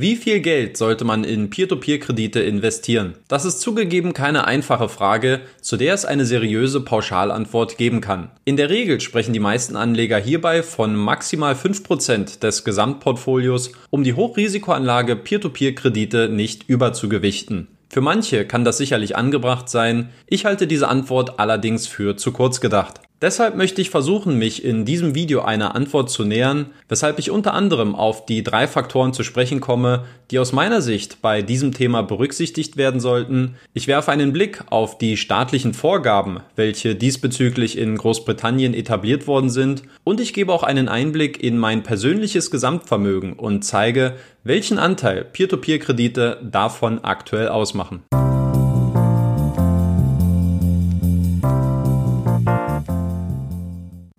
Wie viel Geld sollte man in Peer-to-Peer-Kredite investieren? Das ist zugegeben keine einfache Frage, zu der es eine seriöse Pauschalantwort geben kann. In der Regel sprechen die meisten Anleger hierbei von maximal 5% des Gesamtportfolios, um die Hochrisikoanlage Peer-to-Peer-Kredite nicht überzugewichten. Für manche kann das sicherlich angebracht sein, ich halte diese Antwort allerdings für zu kurz gedacht. Deshalb möchte ich versuchen, mich in diesem Video einer Antwort zu nähern, weshalb ich unter anderem auf die drei Faktoren zu sprechen komme, die aus meiner Sicht bei diesem Thema berücksichtigt werden sollten. Ich werfe einen Blick auf die staatlichen Vorgaben, welche diesbezüglich in Großbritannien etabliert worden sind, und ich gebe auch einen Einblick in mein persönliches Gesamtvermögen und zeige, welchen Anteil Peer-to-Peer-Kredite davon aktuell ausmachen.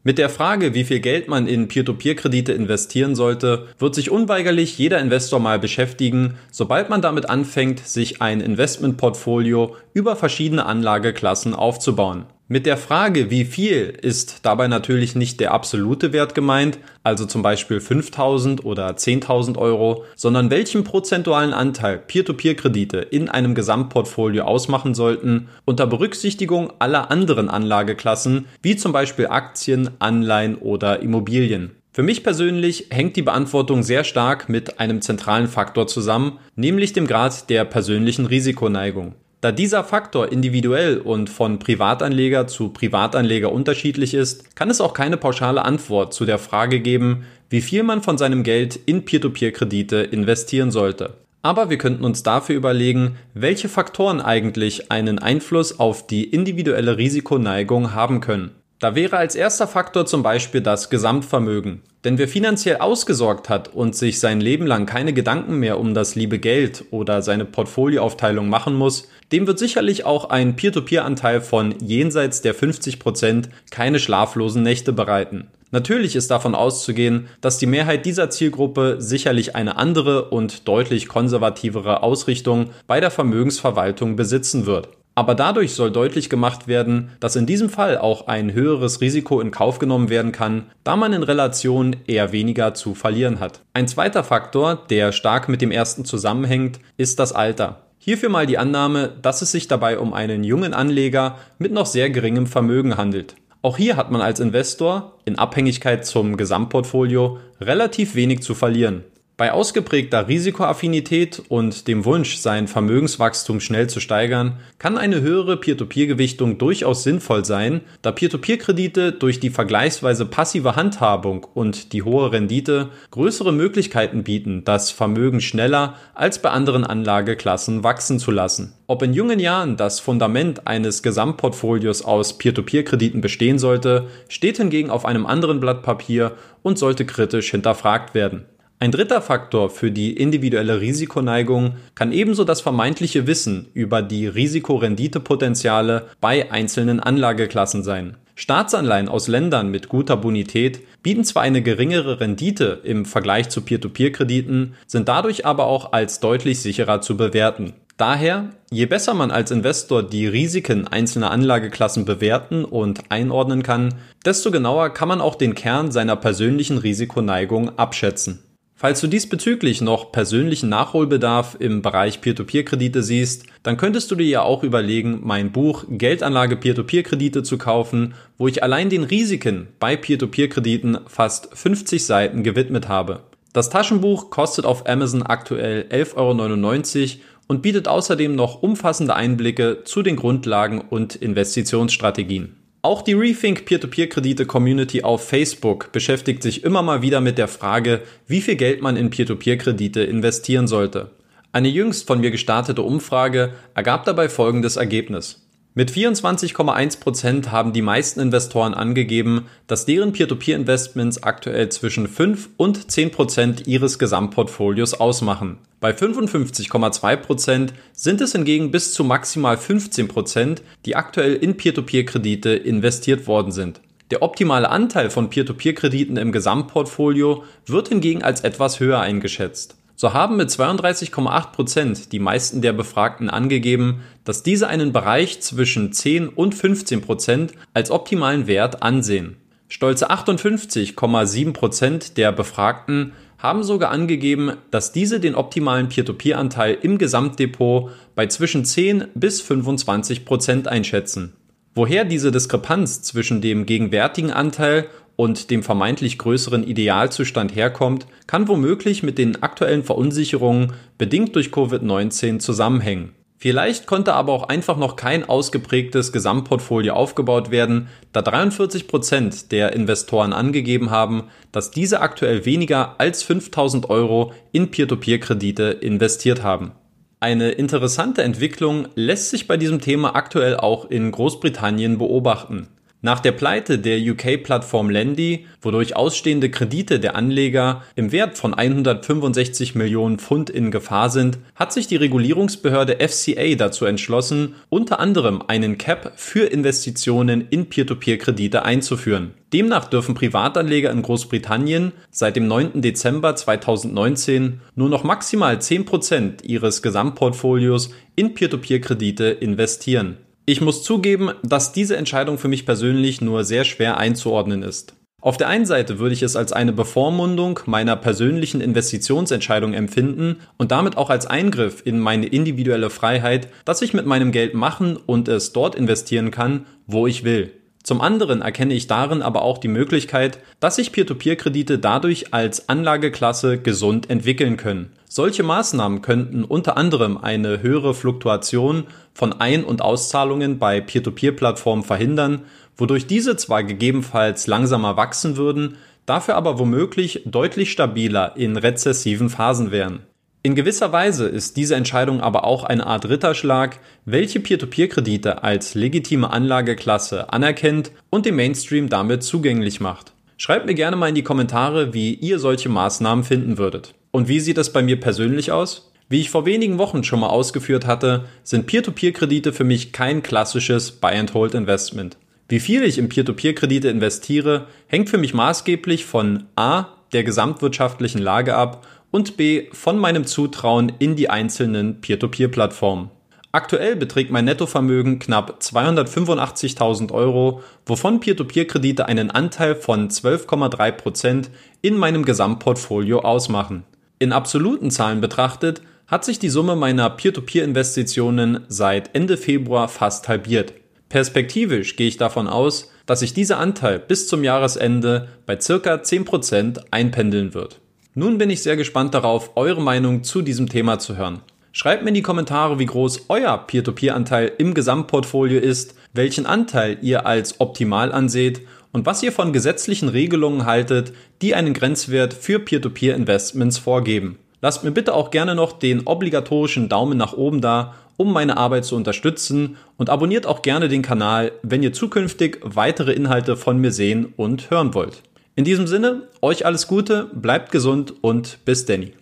Mit der Frage, wie viel Geld man in Peer-to-Peer-Kredite investieren sollte, wird sich unweigerlich jeder Investor mal beschäftigen, sobald man damit anfängt, sich ein Investmentportfolio über verschiedene Anlageklassen aufzubauen. Mit der Frage, wie viel, ist dabei natürlich nicht der absolute Wert gemeint, also zum Beispiel 5000 oder 10.000 Euro, sondern welchen prozentualen Anteil Peer-to-Peer-Kredite in einem Gesamtportfolio ausmachen sollten, unter Berücksichtigung aller anderen Anlageklassen, wie zum Beispiel Aktien, Anleihen oder Immobilien. Für mich persönlich hängt die Beantwortung sehr stark mit einem zentralen Faktor zusammen, nämlich dem Grad der persönlichen Risikoneigung. Da dieser Faktor individuell und von Privatanleger zu Privatanleger unterschiedlich ist, kann es auch keine pauschale Antwort zu der Frage geben, wie viel man von seinem Geld in Peer-to-Peer-Kredite investieren sollte. Aber wir könnten uns dafür überlegen, welche Faktoren eigentlich einen Einfluss auf die individuelle Risikoneigung haben können. Da wäre als erster Faktor zum Beispiel das Gesamtvermögen. Denn wer finanziell ausgesorgt hat und sich sein Leben lang keine Gedanken mehr um das liebe Geld oder seine Portfolioaufteilung machen muss, dem wird sicherlich auch ein Peer-to-Peer-Anteil von jenseits der 50 Prozent keine schlaflosen Nächte bereiten. Natürlich ist davon auszugehen, dass die Mehrheit dieser Zielgruppe sicherlich eine andere und deutlich konservativere Ausrichtung bei der Vermögensverwaltung besitzen wird. Aber dadurch soll deutlich gemacht werden, dass in diesem Fall auch ein höheres Risiko in Kauf genommen werden kann, da man in Relation eher weniger zu verlieren hat. Ein zweiter Faktor, der stark mit dem ersten zusammenhängt, ist das Alter. Hierfür mal die Annahme, dass es sich dabei um einen jungen Anleger mit noch sehr geringem Vermögen handelt. Auch hier hat man als Investor, in Abhängigkeit zum Gesamtportfolio, relativ wenig zu verlieren. Bei ausgeprägter Risikoaffinität und dem Wunsch, sein Vermögenswachstum schnell zu steigern, kann eine höhere Peer-to-Peer-Gewichtung durchaus sinnvoll sein, da Peer-to-Peer-Kredite durch die vergleichsweise passive Handhabung und die hohe Rendite größere Möglichkeiten bieten, das Vermögen schneller als bei anderen Anlageklassen wachsen zu lassen. Ob in jungen Jahren das Fundament eines Gesamtportfolios aus Peer-to-Peer-Krediten bestehen sollte, steht hingegen auf einem anderen Blatt Papier und sollte kritisch hinterfragt werden. Ein dritter Faktor für die individuelle Risikoneigung kann ebenso das vermeintliche Wissen über die Risikorenditepotenziale bei einzelnen Anlageklassen sein. Staatsanleihen aus Ländern mit guter Bonität bieten zwar eine geringere Rendite im Vergleich zu Peer-to-Peer-Krediten, sind dadurch aber auch als deutlich sicherer zu bewerten. Daher, je besser man als Investor die Risiken einzelner Anlageklassen bewerten und einordnen kann, desto genauer kann man auch den Kern seiner persönlichen Risikoneigung abschätzen. Falls du diesbezüglich noch persönlichen Nachholbedarf im Bereich Peer-to-Peer-Kredite siehst, dann könntest du dir ja auch überlegen, mein Buch Geldanlage Peer-to-Peer-Kredite zu kaufen, wo ich allein den Risiken bei Peer-to-Peer-Krediten fast 50 Seiten gewidmet habe. Das Taschenbuch kostet auf Amazon aktuell 11,99 Euro und bietet außerdem noch umfassende Einblicke zu den Grundlagen und Investitionsstrategien. Auch die Rethink Peer-to-Peer-Kredite-Community auf Facebook beschäftigt sich immer mal wieder mit der Frage, wie viel Geld man in Peer-to-Peer-Kredite investieren sollte. Eine jüngst von mir gestartete Umfrage ergab dabei folgendes Ergebnis. Mit 24,1% haben die meisten Investoren angegeben, dass deren Peer-to-Peer-Investments aktuell zwischen 5 und 10% ihres Gesamtportfolios ausmachen. Bei 55,2% sind es hingegen bis zu maximal 15%, die aktuell in Peer-to-Peer-Kredite investiert worden sind. Der optimale Anteil von Peer-to-Peer-Krediten im Gesamtportfolio wird hingegen als etwas höher eingeschätzt. So haben mit 32,8 Prozent die meisten der Befragten angegeben, dass diese einen Bereich zwischen 10 und 15 Prozent als optimalen Wert ansehen. Stolze 58,7 Prozent der Befragten haben sogar angegeben, dass diese den optimalen Peer-to-Peer-Anteil im Gesamtdepot bei zwischen 10 bis 25 Prozent einschätzen. Woher diese Diskrepanz zwischen dem gegenwärtigen Anteil und dem vermeintlich größeren Idealzustand herkommt, kann womöglich mit den aktuellen Verunsicherungen bedingt durch Covid-19 zusammenhängen. Vielleicht konnte aber auch einfach noch kein ausgeprägtes Gesamtportfolio aufgebaut werden, da 43 Prozent der Investoren angegeben haben, dass diese aktuell weniger als 5000 Euro in Peer-to-Peer-Kredite investiert haben. Eine interessante Entwicklung lässt sich bei diesem Thema aktuell auch in Großbritannien beobachten. Nach der Pleite der UK-Plattform Lendy, wodurch ausstehende Kredite der Anleger im Wert von 165 Millionen Pfund in Gefahr sind, hat sich die Regulierungsbehörde FCA dazu entschlossen, unter anderem einen Cap für Investitionen in Peer-to-Peer-Kredite einzuführen. Demnach dürfen Privatanleger in Großbritannien seit dem 9. Dezember 2019 nur noch maximal 10% ihres Gesamtportfolios in Peer-to-Peer-Kredite investieren. Ich muss zugeben, dass diese Entscheidung für mich persönlich nur sehr schwer einzuordnen ist. Auf der einen Seite würde ich es als eine Bevormundung meiner persönlichen Investitionsentscheidung empfinden und damit auch als Eingriff in meine individuelle Freiheit, dass ich mit meinem Geld machen und es dort investieren kann, wo ich will. Zum anderen erkenne ich darin aber auch die Möglichkeit, dass sich Peer-to-Peer-Kredite dadurch als Anlageklasse gesund entwickeln können. Solche Maßnahmen könnten unter anderem eine höhere Fluktuation von Ein- und Auszahlungen bei Peer-to-Peer-Plattformen verhindern, wodurch diese zwar gegebenenfalls langsamer wachsen würden, dafür aber womöglich deutlich stabiler in rezessiven Phasen wären. In gewisser Weise ist diese Entscheidung aber auch eine Art Ritterschlag, welche Peer-to-Peer-Kredite als legitime Anlageklasse anerkennt und dem Mainstream damit zugänglich macht. Schreibt mir gerne mal in die Kommentare, wie ihr solche Maßnahmen finden würdet. Und wie sieht es bei mir persönlich aus? Wie ich vor wenigen Wochen schon mal ausgeführt hatte, sind Peer-to-Peer-Kredite für mich kein klassisches Buy-and-Hold-Investment. Wie viel ich in Peer-to-Peer-Kredite investiere, hängt für mich maßgeblich von A, der gesamtwirtschaftlichen Lage ab und b. von meinem Zutrauen in die einzelnen Peer-to-Peer-Plattformen. Aktuell beträgt mein Nettovermögen knapp 285.000 Euro, wovon Peer-to-Peer-Kredite einen Anteil von 12,3 Prozent in meinem Gesamtportfolio ausmachen. In absoluten Zahlen betrachtet hat sich die Summe meiner Peer-to-Peer-Investitionen seit Ende Februar fast halbiert. Perspektivisch gehe ich davon aus, dass sich dieser Anteil bis zum Jahresende bei circa 10% einpendeln wird. Nun bin ich sehr gespannt darauf, eure Meinung zu diesem Thema zu hören. Schreibt mir in die Kommentare, wie groß euer Peer-to-Peer-Anteil im Gesamtportfolio ist, welchen Anteil ihr als optimal anseht und was ihr von gesetzlichen Regelungen haltet, die einen Grenzwert für Peer-to-Peer-Investments vorgeben. Lasst mir bitte auch gerne noch den obligatorischen Daumen nach oben da, um meine Arbeit zu unterstützen und abonniert auch gerne den Kanal, wenn ihr zukünftig weitere Inhalte von mir sehen und hören wollt. In diesem Sinne, euch alles Gute, bleibt gesund und bis Danny.